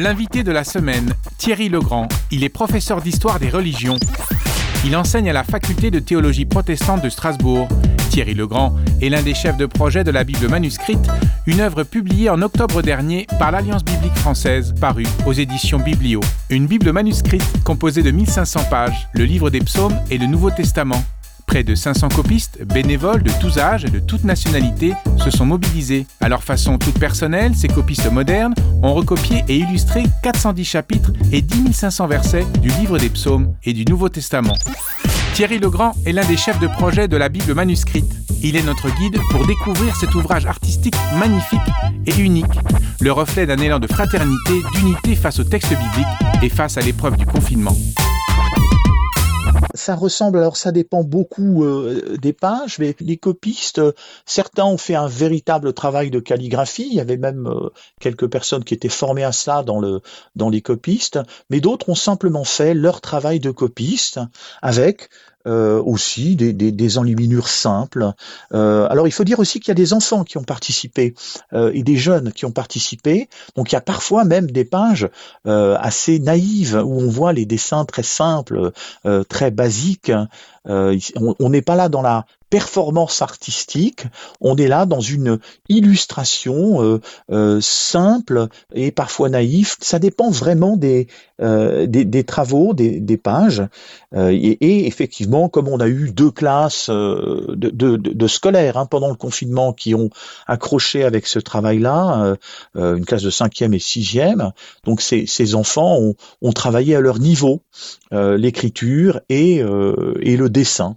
L'invité de la semaine, Thierry Legrand. Il est professeur d'histoire des religions. Il enseigne à la faculté de théologie protestante de Strasbourg. Thierry Legrand est l'un des chefs de projet de la Bible manuscrite, une œuvre publiée en octobre dernier par l'Alliance biblique française, parue aux éditions Biblio. Une Bible manuscrite composée de 1500 pages, le livre des psaumes et le Nouveau Testament. Près de 500 copistes, bénévoles de tous âges et de toutes nationalités, se sont mobilisés. À leur façon toute personnelle, ces copistes modernes ont recopié et illustré 410 chapitres et 10 500 versets du livre des psaumes et du Nouveau Testament. Thierry Legrand est l'un des chefs de projet de la Bible manuscrite. Il est notre guide pour découvrir cet ouvrage artistique magnifique et unique, le reflet d'un élan de fraternité, d'unité face au texte biblique et face à l'épreuve du confinement ça ressemble, alors ça dépend beaucoup euh, des pages, mais les copistes, certains ont fait un véritable travail de calligraphie, il y avait même euh, quelques personnes qui étaient formées à ça dans, le, dans les copistes, mais d'autres ont simplement fait leur travail de copiste avec euh, aussi des, enluminures simples. Euh, alors il faut dire aussi qu'il y a des enfants qui ont participé euh, et des jeunes qui ont participé. Donc il y a parfois même des pages assez naïves où on voit les dessins très simples, très basiques. On n'est pas là dans la performance artistique, on est là dans une illustration euh, euh, simple et parfois naïve. Ça dépend vraiment des, euh, des, travaux, des, pages. Et, effectivement, comme on a eu deux classes de, de, scolaires hein, pendant le confinement qui ont accroché avec ce travail-là, une classe de cinquième et sixième, donc ces, ces enfants ont, ont travaillé à leur niveau l'écriture et, et le dessin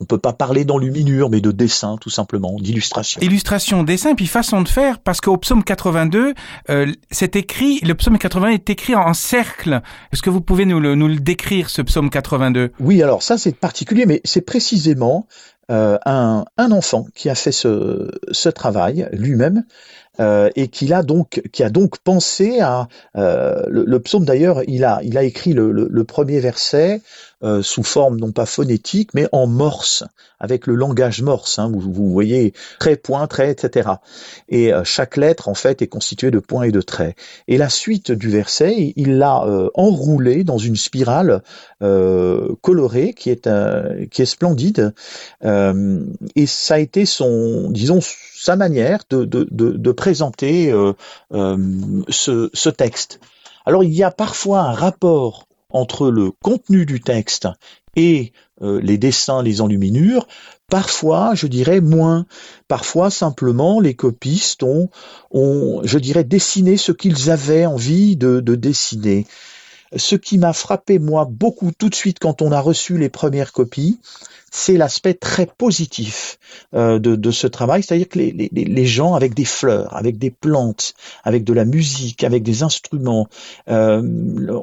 on peut pas parler d'enluminure, mais de dessin, tout simplement, d'illustration. Illustration, dessin, puis façon de faire, parce qu'au psaume 82, euh, c'est écrit, le psaume 82 est écrit en cercle. Est-ce que vous pouvez nous le, nous le décrire, ce psaume 82 Oui, alors ça c'est particulier, mais c'est précisément euh, un, un, enfant qui a fait ce, ce travail lui-même. Euh, et qui a donc qui a donc pensé à euh, le, psaume d'ailleurs il a il a écrit le, le, le premier verset euh, sous forme non pas phonétique, mais en morse, avec le langage morse. Hein, vous, voyez trait, point, trait, etc. Et euh, chaque lettre, en fait, est constituée de points et de traits. Et la suite du verset, il l'a euh, enroulé dans une spirale colorée qui est, qui est splendide. et ça a été son, disons, sa manière de, de, de, présenter ce texte. Alors il y a parfois un rapport entre le contenu du texte et euh, les dessins, les enluminures, parfois, je dirais, moins. Parfois, simplement, les copistes ont, je dirais, dessiné ce qu'ils avaient envie de dessiner. Ce qui m'a frappé, moi, beaucoup tout de suite quand on a reçu les premières copies, c'est l'aspect très positif euh, de, ce travail, c'est-à-dire que les, gens avec des fleurs, avec des plantes, avec de la musique, avec des instruments, euh,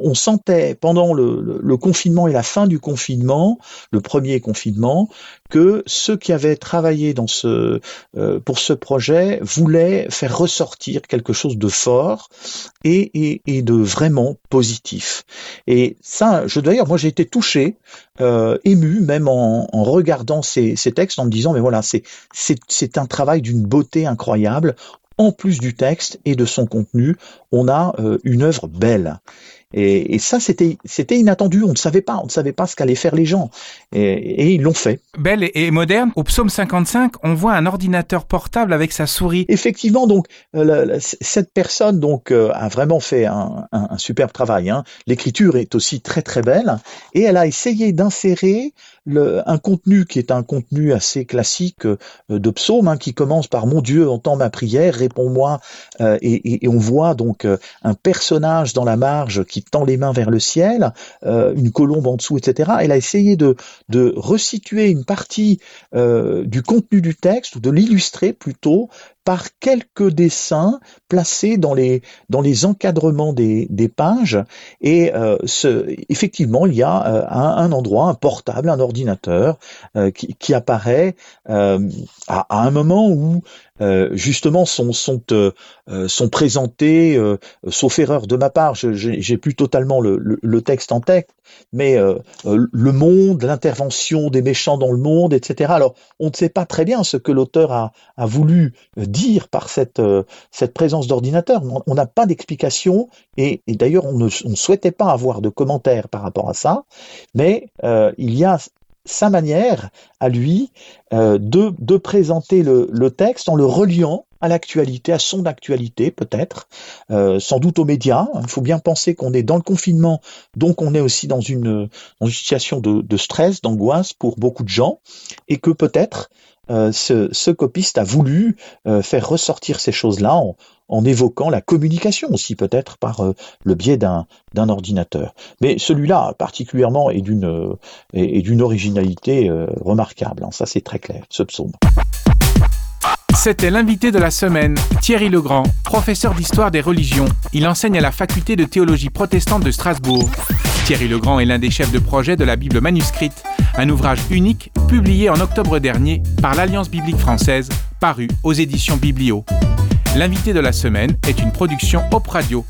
on sentait pendant le, confinement et la fin du confinement, le premier confinement, que ceux qui avaient travaillé dans ce, euh, pour ce projet voulaient faire ressortir quelque chose de fort et, et, et de vraiment positif. Et ça, je d'ailleurs, moi j'ai été touché, euh, ému même en, en regardant ces, ces, textes, en me disant mais voilà, c'est un travail d'une beauté incroyable. En plus du texte et de son contenu, on a euh, une œuvre belle. Et, et ça, c'était c'était inattendu. On ne savait pas, on ne savait pas ce qu'allaient faire les gens, et, et ils l'ont fait. Belle et moderne. Au psaume 55, on voit un ordinateur portable avec sa souris. Effectivement, donc euh, cette personne donc euh, a vraiment fait un, un, un superbe travail. Hein. L'écriture est aussi très très belle, et elle a essayé d'insérer le, un contenu qui est un contenu assez classique euh, de psaume, hein, qui commence par Mon Dieu, entends ma prière, réponds-moi, et, et, et, on voit donc un personnage dans la marge qui tend les mains vers le ciel, euh, une colombe en dessous, etc. Elle a essayé de, de resituer une partie euh, du contenu du texte, ou de l'illustrer plutôt, par quelques dessins placés dans les, dans les encadrements des, des pages. Et euh, ce, effectivement, il y a euh, un, un, endroit, un portable, un ordinateur euh, qui, qui, apparaît à, à, un moment où euh, justement sont sont euh, sont présentés, euh, sauf erreur de ma part, j'ai plus totalement le, le, le, texte en tête, mais le monde, l'intervention des méchants dans le monde, etc. Alors on ne sait pas très bien ce que l'auteur a, a voulu dire dire par cette, cette présence d'ordinateur. On n'a pas d'explication et, d'ailleurs on ne souhaitait pas avoir de commentaires par rapport à ça, mais il y a sa manière à lui de, de présenter le, texte en le reliant à l'actualité, à son actualité peut-être, euh, sans doute aux médias. Il faut bien penser qu'on est dans le confinement, donc on est aussi dans une, situation de, stress, d'angoisse pour beaucoup de gens, et que peut-être euh, ce, copiste a voulu euh, faire ressortir ces choses-là en, évoquant la communication aussi peut-être par le biais d'un ordinateur. Mais celui-là particulièrement est d'une est, d'une originalité remarquable. Hein. ça c'est très clair, ce psaume. C'était l'invité de la semaine, Thierry Legrand, professeur d'histoire des religions. Il enseigne à la faculté de théologie protestante de Strasbourg. Thierry Legrand est l'un des chefs de projet de la Bible manuscrite, un ouvrage unique publié en octobre dernier par l'Alliance biblique française, paru aux éditions Biblio. L'invité de la semaine est une production Op Radio